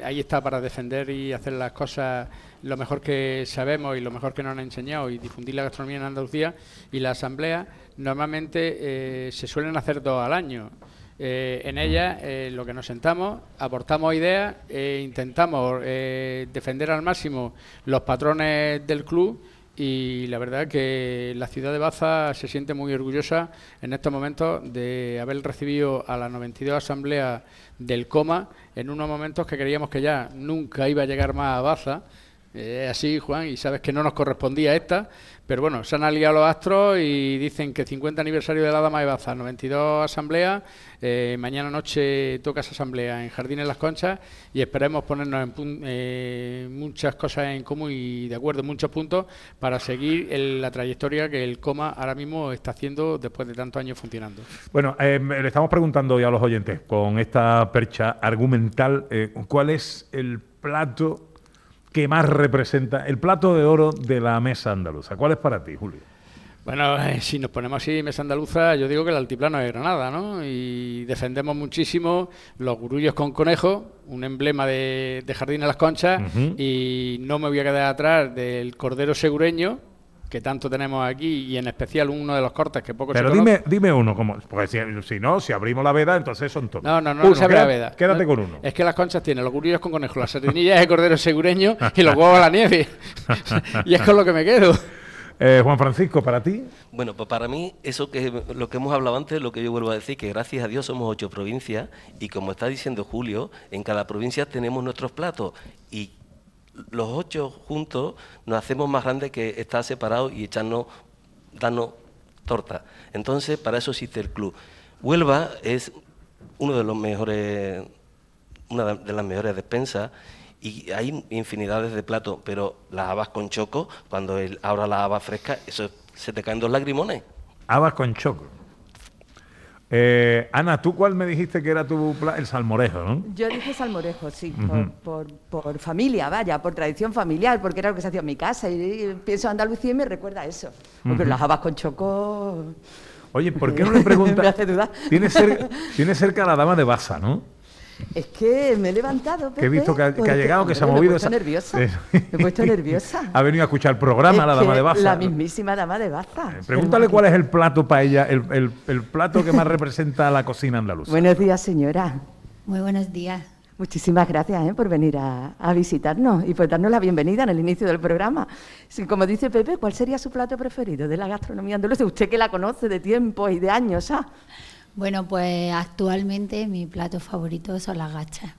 ahí está para defender y hacer las cosas lo mejor que sabemos y lo mejor que nos han enseñado y difundir la gastronomía en Andalucía. Y la asamblea normalmente eh, se suelen hacer dos al año. Eh, en ella eh, lo que nos sentamos, aportamos ideas e intentamos eh, defender al máximo los patrones del club y la verdad que la ciudad de Baza se siente muy orgullosa en estos momentos de haber recibido a la 92 Asamblea del Coma en unos momentos que creíamos que ya nunca iba a llegar más a Baza. Eh, así, Juan, y sabes que no nos correspondía esta, pero bueno, se han aliado los astros y dicen que 50 aniversario de la Dama de Baza, 92 Asamblea, eh, mañana noche toca esa asamblea en Jardines Las Conchas y esperemos ponernos en eh, muchas cosas en común y de acuerdo en muchos puntos para seguir la trayectoria que el coma ahora mismo está haciendo después de tantos años funcionando. Bueno, eh, le estamos preguntando hoy a los oyentes, con esta percha argumental, eh, ¿cuál es el plato que más representa, el plato de oro de la mesa andaluza? ¿Cuál es para ti, Julio? Bueno, eh, si nos ponemos así, mesa andaluza, yo digo que el altiplano de Granada, ¿no? Y defendemos muchísimo los gurullos con conejo, un emblema de, de Jardín de las Conchas, y no me voy a quedar atrás del cordero segureño, que tanto tenemos aquí, y en especial uno de los cortes que poco Pero se conoce. dime, dime uno, como, porque si, si no, si abrimos la veda, entonces son todos. No, no, no, Uno, no se abre la quédate- veda. Quédate No, con uno. Es que las conchas tienen los gurullos con conejo, las sardinillas de cordero segureño y los huevos a la nieve. y es con lo que me quedo. Eh, Juan Francisco, ¿para ti? Bueno, pues para mí, eso que lo que hemos hablado antes, lo que yo vuelvo a decir, que gracias a Dios somos ocho provincias y como está diciendo Julio, en cada provincia tenemos nuestros platos y los ocho juntos nos hacemos más grandes que estar separados y echarnos, darnos torta. Entonces, para eso existe el club. Huelva es uno de los mejores una de- las mejores despensas y hay infinidades de platos, pero las habas con choco, cuando el, ahora la haba fresca, eso se te caen dos lagrimones. Habas con choco. Eh, Ana, ¿tú cuál me dijiste que era tu el salmorejo, no? Yo dije salmorejo, sí, por, por- por familia, vaya, por tradición familiar, porque era lo que se hacía en mi casa. Y, pienso en Andalucía y me recuerda a eso. Porque Ujú. las habas con choco. Oye, ¿por qué no le preguntas? me hace dudar. Tiene, cer- tiene cerca a la dama de Baza, ¿no? Es que me he levantado. Que he visto que ha, que ha porque, llegado, que se ha movido. Me he puesto esa- nerviosa. Eh, Me he puesto nerviosa. ha venido a escuchar el programa, Es la dama de Baza. La mismísima dama de Baza. Pregúntale cuál es el plato para ella, el, el- el plato que más representa a la cocina andaluza. Buenos días, señora. Muy buenos días. Muchísimas gracias ¿eh? por venir a, a visitarnos y por darnos la bienvenida en el inicio del programa. Sí, como dice Pepe, ¿cuál sería su plato preferido de la gastronomía andaluza? Usted que la conoce de tiempo y de años, ¿ah? Bueno, pues actualmente mi plato favorito son las gachas.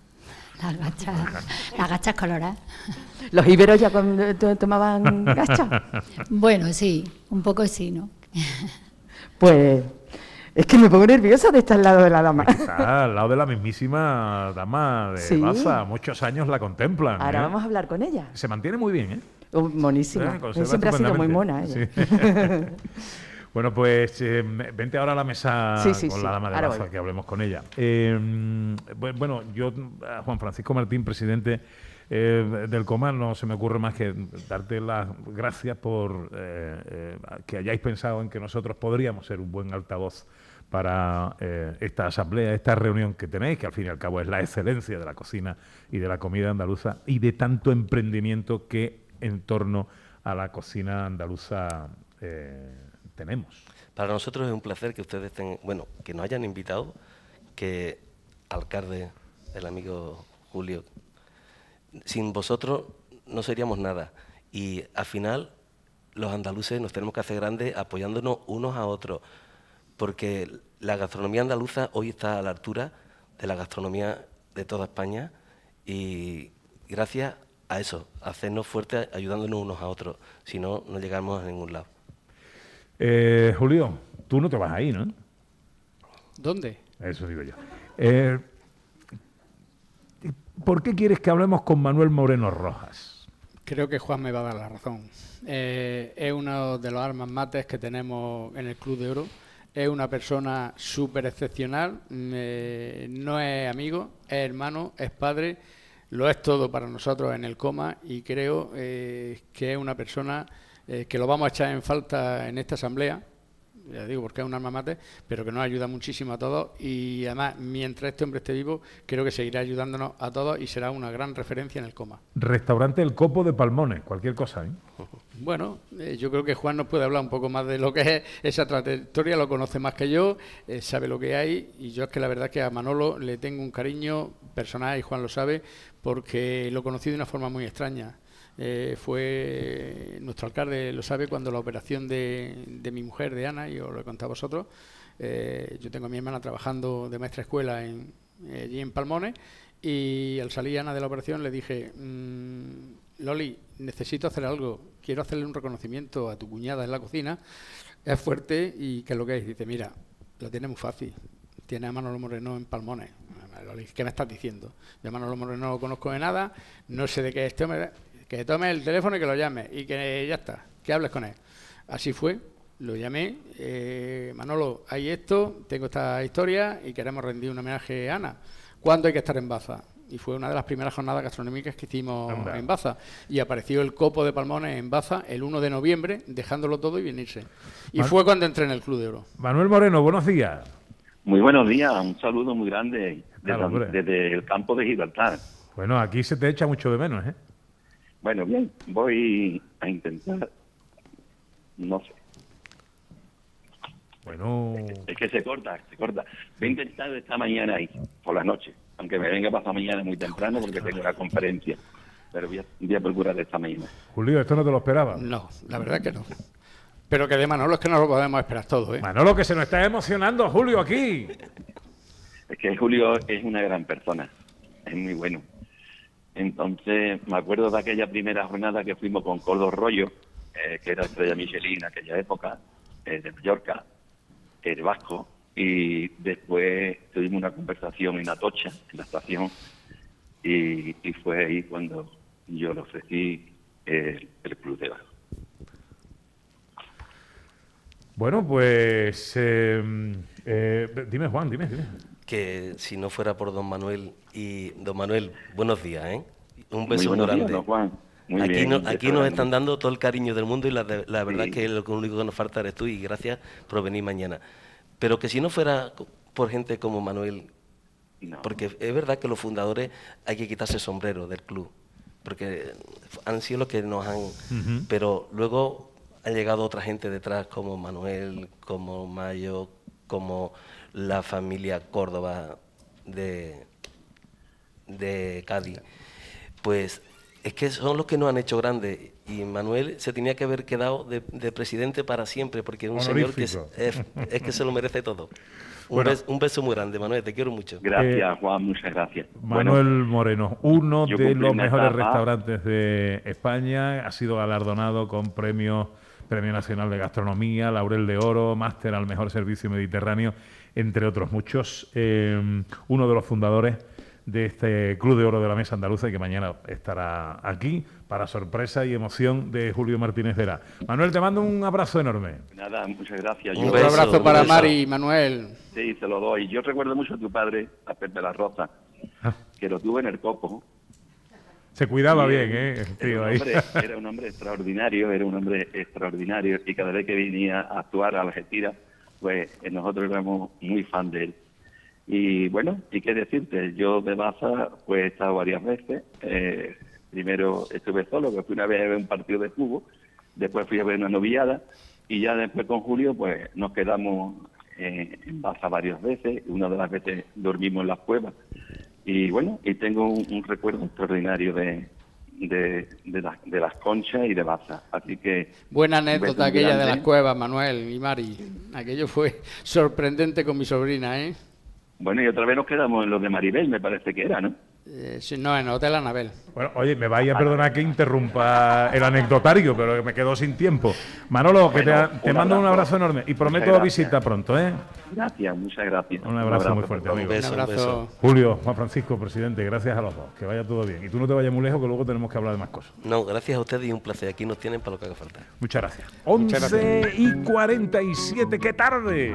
Las gachas, las gachas coloradas. ¿Los iberos ya tomaban gacha? Bueno, sí, un poco sí, ¿no? Pues es que me pongo nerviosa de estar al lado de la dama. Está al lado de la mismísima dama de Sí. Baza. Muchos años la contemplan. Ahora ¿eh? vamos a hablar con ella. Se mantiene muy bien, ¿eh? Oh, monísima. Eh, Siempre ha sido muy mona ella. Sí. bueno, pues eh, vente ahora a la mesa Sí, sí, con sí. la dama de Ahora Baza, que hablemos con ella. Eh, bu- bueno, yo, a Juan Francisco Martín, presidente eh, del COMA, no se me ocurre más que darte las gracias por eh, eh, que hayáis pensado en que nosotros podríamos ser un buen altavoz para eh, esta asamblea, esta reunión que tenéis, que al fin y al cabo es la excelencia de la cocina y de la comida andaluza y de tanto emprendimiento que en torno a la cocina andaluza eh, Para nosotros es un placer que ustedes estén, bueno, que nos hayan invitado, que alcalde, el amigo Julio, sin vosotros no seríamos nada. Y al final los andaluces nos tenemos que hacer grandes apoyándonos unos a otros, porque la gastronomía andaluza hoy está a la altura de la gastronomía de toda España y gracias a eso, a hacernos fuertes ayudándonos unos a otros, si no, no llegamos a ningún lado. Eh, Julio, tú no te vas ahí, ¿no? ¿Dónde? Eso digo yo. Eh, ¿Por qué quieres que hablemos con Manuel Moreno Rojas? Creo que Juan me va a dar la razón. Eh, es uno de los armas mates que tenemos en el Club de Oro. Es una persona súper excepcional. eh, no es amigo, es hermano, es padre. Lo es todo para nosotros en el coma y creo eh, que es una persona eh, que lo vamos a echar en falta en esta asamblea. Ya digo, porque es un alma mate, pero que nos ayuda muchísimo a todos y además, mientras este hombre esté vivo, creo que seguirá ayudándonos a todos y será una gran referencia en el coma. Restaurante El Copo de Palmones, cualquier cosa, ¿eh? Bueno, eh, yo creo que Juan nos puede hablar un poco más de lo que es esa trayectoria, lo conoce más que yo, eh, sabe lo que hay y yo es que la verdad que a Manolo le tengo un cariño personal y Juan lo sabe porque lo conocí de una forma muy extraña. Eh, fue nuestro alcalde lo sabe cuando la operación de, de mi mujer, de Ana, yo lo he contado a vosotros, eh, yo tengo a mi hermana trabajando de maestra escuela en, eh, allí en Palmones y al salir Ana de la operación le dije, "Mm, Loli, necesito hacer algo, quiero hacerle un reconocimiento a tu cuñada en la cocina, es fuerte y ¿qué es lo que es? Dice, mira, lo tiene muy fácil, tiene a Manolo Moreno en Palmones. ¿Qué me estás diciendo? Yo a Manolo Moreno no lo conozco de nada, no sé de qué es este hombre, que tome el teléfono y que lo llame y que ya está, que hables con él. Así fue, lo llamé, eh, Manolo, hay esto, tengo esta historia y queremos rendir un homenaje a Ana. ¿Cuándo hay que estar en Baza? Y fue una de las primeras jornadas gastronómicas que hicimos Anda. en Baza. Y apareció el copo de Palmones en Baza el 1 de noviembre, dejándolo todo y venirse. Y fue cuando entré en el Club de Oro. Manuel Moreno, buenos días. Muy buenos días, un saludo muy grande desde, Claro, desde el campo de Gibraltar. Bueno, aquí se te echa mucho de menos, ¿eh? Bueno, bien, voy a intentar, no sé, Bueno, es que se corta, se corta. Voy a intentar esta mañana ahí, por la noche, aunque me venga pasado mañana muy temprano porque tengo una conferencia, pero voy a, voy a procurar esta mañana. Julio, esto no te lo esperaba. No, la verdad que no. Pero que de Manolo es que no lo podemos esperar todo, ¿eh? Manolo, que se nos está emocionando, Julio, aquí. Es que Julio es una gran persona, es muy bueno. Entonces, me acuerdo de aquella primera jornada que fuimos con Coldo Rollo, eh, que era estrella Michelin en aquella época, eh, de Mallorca, el vasco, y después tuvimos una conversación en Atocha, en la estación, y, fue ahí cuando yo le ofrecí el, el Club de Oro. Bueno, pues eh, eh, dime Juan, dime, dime. Que si no fuera por don Manuel y don Manuel, buenos días, ¿eh? Un Muy beso buenos grande. días, don Juan. Muy aquí bien, no- aquí nos están dando todo el cariño del mundo y la, de- la verdad Sí. que lo único que nos falta eres tú y gracias por venir mañana. Pero que si no fuera por gente como Manuel, porque es verdad que los fundadores hay que quitarse el sombrero del club, porque han sido los que nos han... Pero luego ha llegado otra gente detrás como Manuel, como Mayo, como la familia Córdoba de, de Cádiz. Pues es que son los que nos han hecho grandes y Manuel se tenía que haber quedado de, de presidente para siempre porque es un señor que es, es- es que se lo merece todo. Un, Bueno. beso, un beso muy grande, Manuel, te quiero mucho. Gracias, Juan, muchas gracias. Manuel Moreno, uno de los mejores etapa- restaurantes de España, ha sido galardonado con premios Premio Nacional de Gastronomía, Laurel de Oro, Máster al Mejor Servicio Mediterráneo, entre otros muchos. Eh, uno de los fundadores de este Club de Oro de la Mesa Andaluza y que mañana estará aquí para sorpresa y emoción de Julio Martínez Vera. Manuel, te mando un abrazo enorme. Nada, muchas gracias. Un abrazo para Mari y Manuel. Sí, se lo doy. Yo recuerdo mucho a tu padre, a Pepe La Rosa, Ah. que lo tuve en el copo. Se cuidaba Y bien, era- ¿eh? el Era tío un, ahí. hombre, era un hombre extraordinario, era un hombre extraordinario y cada vez que venía a actuar a Algeciras, pues nosotros éramos muy fan de él. Y bueno, y qué decirte, yo de Baza pues he estado varias veces. Eh, primero estuve solo, que fui una vez a ver un partido de fútbol, después fui a ver una novillada y ya después con Julio pues nos quedamos eh, en Baza varias veces. Una de las veces dormimos en las cuevas. Y bueno, y tengo un recuerdo extraordinario de, de, de, las- de las conchas y de Baza. Así que... Buena anécdota aquella de las cuevas, Manuel y Mari. Aquello fue sorprendente con mi sobrina, ¿eh? Bueno, y otra vez nos quedamos en los de Maribel, me parece que era, ¿no? Eh, no, en Hotel Anabel. Bueno, oye, me vaya a perdonar que interrumpa el anecdotario, pero me quedo sin tiempo. Manolo, que Bueno, te, te un mando un abrazo. abrazo enorme y prometo gracias. visita pronto, ¿eh? Gracias, muchas gracias. Un abrazo, muy fuerte, amigo. beso, un beso. Julio, Juan Francisco, presidente, gracias a los dos. Que vaya todo bien. Y tú no te vayas muy lejos, que luego tenemos que hablar de más cosas. No, gracias a ustedes y un placer. Aquí nos tienen para lo que haga falta. Muchas gracias. Muchas 11 y 47, ¡qué tarde!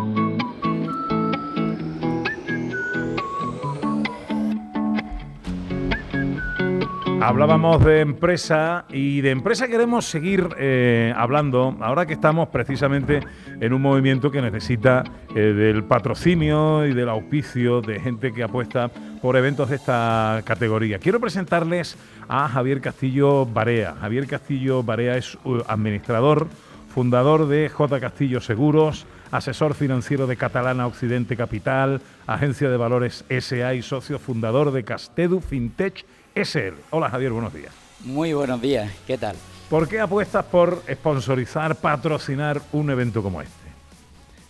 Hablábamos de empresa y de empresa queremos seguir eh, hablando ahora que estamos precisamente en un movimiento que necesita eh, del patrocinio y del auspicio de gente que apuesta por eventos de esta categoría. Quiero presentarles a Javier Castillo Barea. Javier Castillo Barea es uh, administrador, fundador de J. Castillo Seguros, asesor financiero de Catalana Occidente Capital, agencia de valores SA y socio fundador de Castedu Fintech SL. Hola Javier, buenos días. Muy buenos días, ¿qué tal? ¿Por qué apuestas por sponsorizar, patrocinar un evento como este?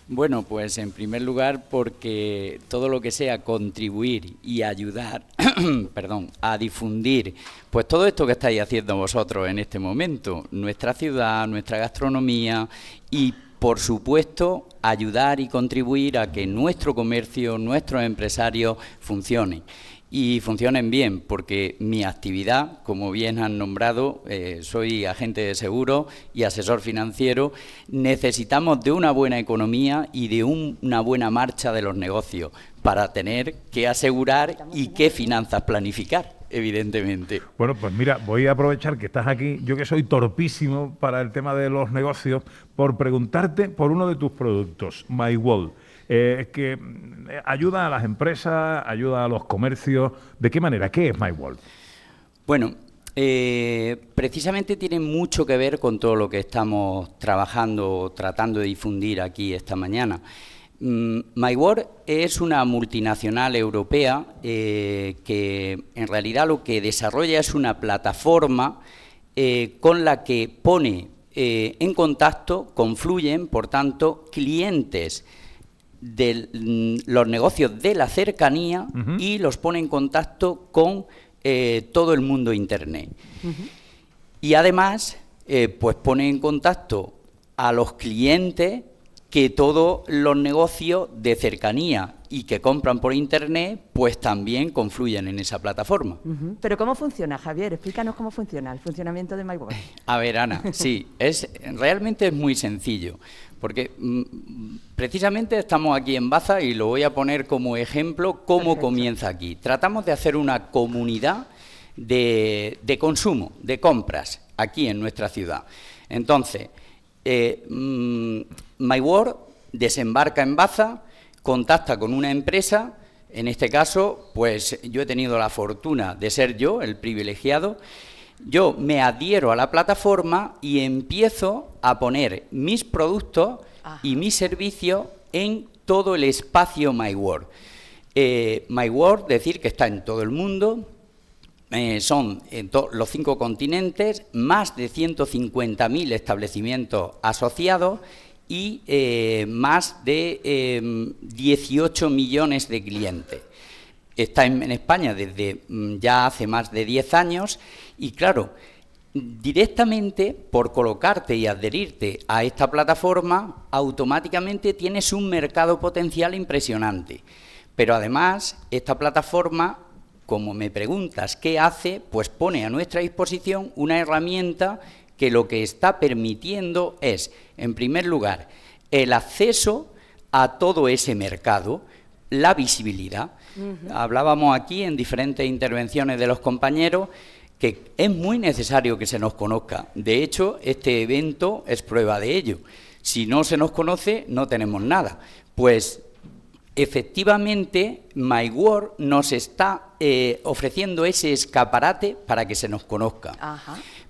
Bueno, pues en primer lugar porque todo lo que sea contribuir y ayudar, perdón, a difundir, pues todo esto que estáis haciendo vosotros en este momento, nuestra ciudad, nuestra gastronomía y por supuesto ayudar y contribuir a que nuestro comercio, nuestros empresarios funcionen y funcionen bien, porque mi actividad, como bien han nombrado, eh, soy agente de seguro y asesor financiero, necesitamos de una buena economía y de un- una buena marcha de los negocios para tener que asegurar y qué finanzas planificar, evidentemente. Bueno, pues mira, voy a aprovechar que estás aquí, yo que soy torpísimo para el tema de los negocios, por preguntarte por uno de tus productos, MyWall, eh, que mm, ayuda a las empresas, ayuda a los comercios. ¿De qué manera? ¿Qué es MyWall? Bueno, eh, precisamente tiene mucho que ver con todo lo que estamos trabajando, tratando de difundir aquí esta mañana. Mm, MyWord es una multinacional europea eh, que en realidad lo que desarrolla es una plataforma eh, con la que pone en contacto, confluyen, por tanto, clientes de mm, los negocios de la cercanía y los pone en contacto con eh, todo el mundo Internet. Y además, eh, pues pone en contacto a los clientes que todos los negocios de cercanía y que compran por internet, pues también confluyen en esa plataforma. Pero ¿cómo funciona, Javier? Explícanos cómo funciona el funcionamiento de MyWorld. A ver, Ana, sí, es realmente es muy sencillo, porque mm, precisamente estamos aquí en Baza y lo voy a poner como ejemplo cómo comienza aquí. Tratamos de hacer una comunidad de, de consumo, de compras, aquí en nuestra ciudad. Entonces, eh, mm, MyWorld desembarca en Baza, contacta con una empresa, en este caso, pues yo he tenido la fortuna de ser yo el privilegiado, yo me adhiero a la plataforma y empiezo a poner mis productos y mis servicios en todo el espacio MyWorld. Eh, MyWorld, decir que está en todo el mundo, eh, son en to- los cinco continentes, más de 150.000 establecimientos asociados y eh, más de eh, 18 millones de clientes. Está en, en España desde mm, ya hace más de 10 años y claro, directamente por colocarte y adherirte a esta plataforma, automáticamente tienes un mercado potencial impresionante. Pero además, esta plataforma, como me preguntas qué hace, pues pone a nuestra disposición una herramienta que lo que está permitiendo es, en primer lugar, el acceso a todo ese mercado, la visibilidad. Hablábamos aquí en diferentes intervenciones de los compañeros que es muy necesario que se nos conozca. De hecho, este evento es prueba de ello. Si no se nos conoce, no tenemos nada. Pues efectivamente, MyWord nos está eh, ofreciendo ese escaparate para que se nos conozca.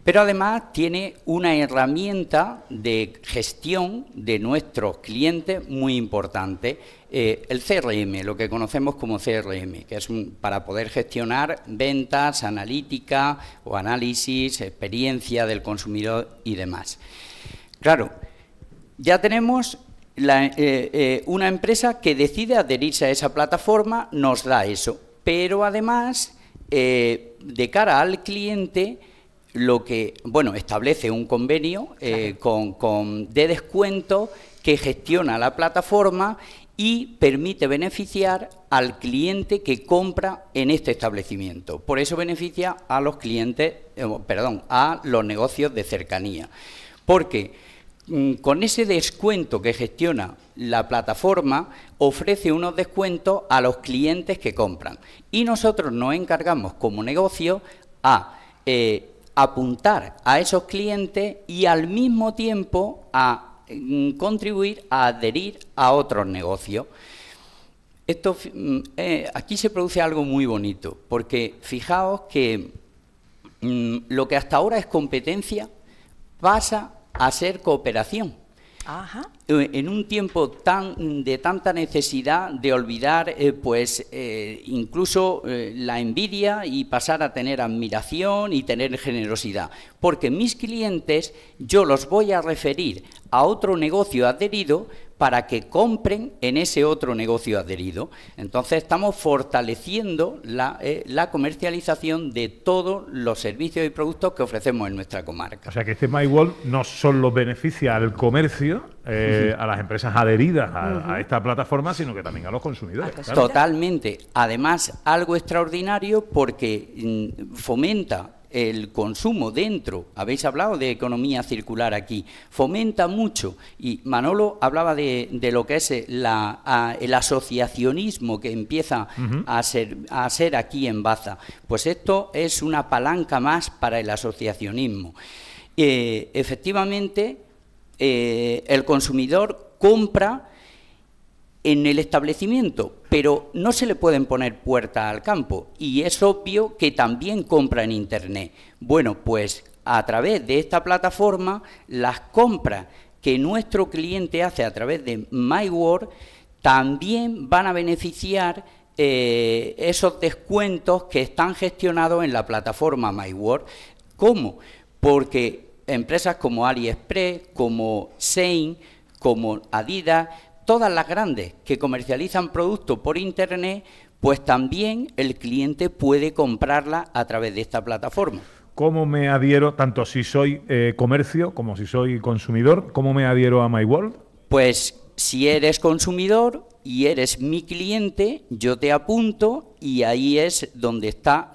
Pero además tiene una herramienta de gestión de nuestros clientes muy importante, eh, el CRM, lo que conocemos como CRM, que es un- para poder gestionar ventas, analítica o análisis, experiencia del consumidor y demás. Claro, ya tenemos la- eh, eh, una empresa que decide adherirse a esa plataforma, nos da eso, pero además, eh, de cara al cliente, lo que, bueno, establece un convenio con, con- de descuento que gestiona la plataforma y permite beneficiar al cliente que compra en este establecimiento. Por eso beneficia a los clientes, perdón, a los negocios de cercanía. Porque con ese descuento que gestiona la plataforma, ofrece unos descuentos a los clientes que compran. Y nosotros nos encargamos como negocio a eh, apuntar a esos clientes y al mismo tiempo a mm, contribuir a adherir a otros negocios. Esto, mm, eh, aquí se produce algo muy bonito, porque fijaos que mm, lo que hasta ahora es competencia pasa a ser cooperación. Ajá. Eh, En un tiempo tan de tanta necesidad de olvidar, eh, pues eh, incluso eh, la envidia y pasar a tener admiración y tener generosidad, porque mis clientes yo los voy a referir a otro negocio adherido para que compren en ese otro negocio adherido. Entonces estamos fortaleciendo la, eh, la comercialización de todos los servicios y productos que ofrecemos en nuestra comarca. O sea que este MyWall no solo beneficia al comercio, eh, a las empresas adheridas a, esta plataforma, sino que también a los consumidores. claro. Totalmente. Además, algo extraordinario porque mm, fomenta el consumo dentro, habéis hablado de economía circular aquí, fomenta mucho, y Manolo hablaba de, de lo que es la- a- el asociacionismo que empieza a, ser, a ser aquí en Baza. Pues esto es una palanca más para el asociacionismo. Eh, efectivamente, eh, el consumidor compra en el establecimiento, pero no se le pueden poner puertas al campo y es obvio que también compra en Internet. Bueno, pues a través de esta plataforma, las compras que nuestro cliente hace a través de MyWord también van a beneficiar eh, esos descuentos que están gestionados en la plataforma MyWord. ¿Cómo? Porque empresas como AliExpress, como Sein, como Adidas, todas las grandes que comercializan productos por Internet, pues también el cliente puede comprarla a través de esta plataforma. ¿Cómo me adhiero, tanto si soy eh, comercio como si soy consumidor, cómo me adhiero a MyWorld? Pues si eres consumidor y eres mi cliente, yo te apunto y ahí es donde está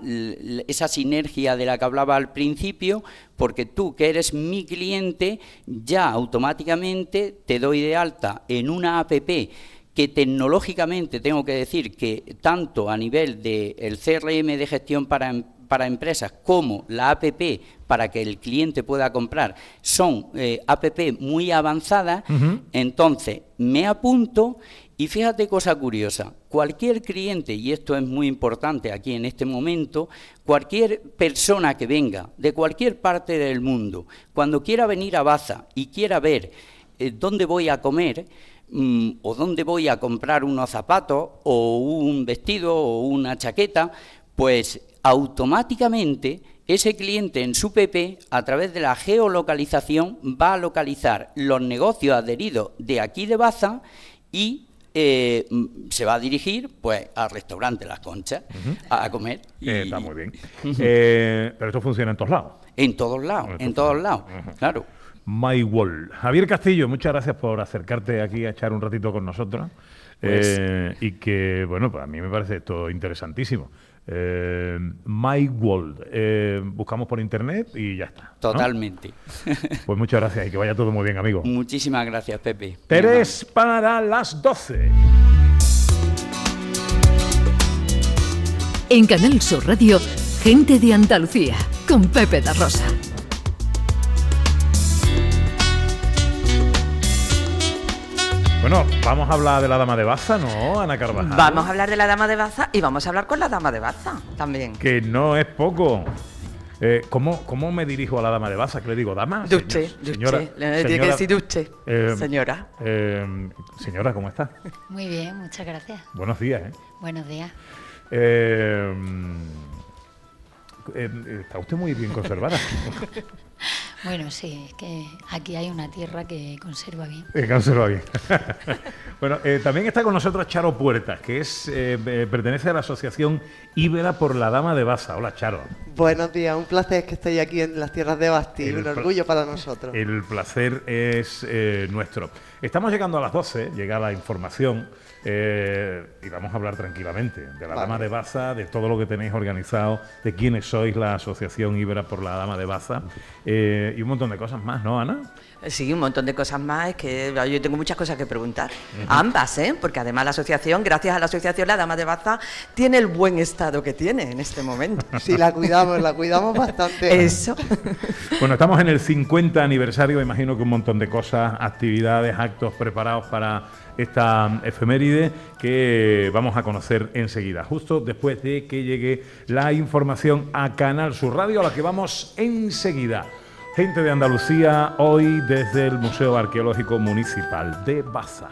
esa sinergia de la que hablaba al principio, porque tú que eres mi cliente, ya automáticamente te doy de alta en una APP que tecnológicamente tengo que decir que tanto a nivel del CRM de gestión para em, para empresas como la APP para que el cliente pueda comprar son eh, APP muy avanzadas, entonces me apunto y fíjate cosa curiosa, cualquier cliente, y esto es muy importante aquí en este momento, cualquier persona que venga de cualquier parte del mundo, cuando quiera venir a Baza y quiera ver eh, dónde voy a comer, mm, o dónde voy a comprar unos zapatos o un vestido o una chaqueta, pues automáticamente ese cliente en su PP, a través de la geolocalización, va a localizar los negocios adheridos de aquí de Baza y eh, se va a dirigir pues al restaurante Las Conchas a, comer. Eh, está muy bien. Eh, pero esto funciona en todos lados. En todos lados, en todos lados, claro. My Wall. Javier Castillo, muchas gracias por acercarte aquí a echar un ratito con nosotros. Pues y que, bueno, pues a mí me parece esto interesantísimo. Eh, My World. Eh, buscamos por internet y ya está. Totalmente. Pues muchas gracias y que vaya todo muy bien, amigo. Muchísimas gracias, Pepe. Tres para las 12. En Canal Sur Radio, Gente de Andalucía, con Pepe da Rosa. Bueno, vamos a hablar de la dama de Baza, ¿no, Ana Carvajal? Vamos a hablar de la dama de Baza y vamos a hablar con la dama de Baza también. Que no es poco. Eh, ¿cómo, ¿Cómo me dirijo a la dama de Baza? ¿Qué le digo? ¿Dama? Duche, señora, Le tiene que decir duche, eh, señora. Eh, señora, ¿cómo está? Muy bien, muchas gracias. Buenos días, ¿eh? Buenos días. está usted muy bien conservada. Bueno, sí, es que aquí hay una tierra que conserva bien. Que conserva bien. bueno, eh, también está con nosotros Charo Puertas, que es eh, eh, pertenece a la Asociación Íbera por la Dama de Baza. Hola, Charo. Buenos días, un placer que estéis aquí en las tierras de Basti, un orgullo para nosotros. El placer es nuestro. Estamos llegando a las 12, llega la información. Eh, y vamos a hablar tranquilamente de la Dama de Baza, de todo lo que tenéis organizado, de quiénes sois la Asociación Ibera por la Dama de Baza eh, y un montón de cosas más, ¿no, Ana? Sí, un montón de cosas más. Es que yo tengo muchas cosas que preguntar. Ambas, ¿eh? Porque además la asociación, gracias a la asociación La Dama de Baza, tiene el buen estado que tiene en este momento. Sí, la cuidamos, la cuidamos bastante. Eso. Bueno, estamos en el 50 aniversario, imagino que un montón de cosas, actividades, actos preparados para esta efeméride que vamos a conocer enseguida, justo después de que llegue la información a Canal Sur Radio, a la que vamos enseguida. Gente de Andalucía, hoy desde el Museo Arqueológico Municipal de Baza.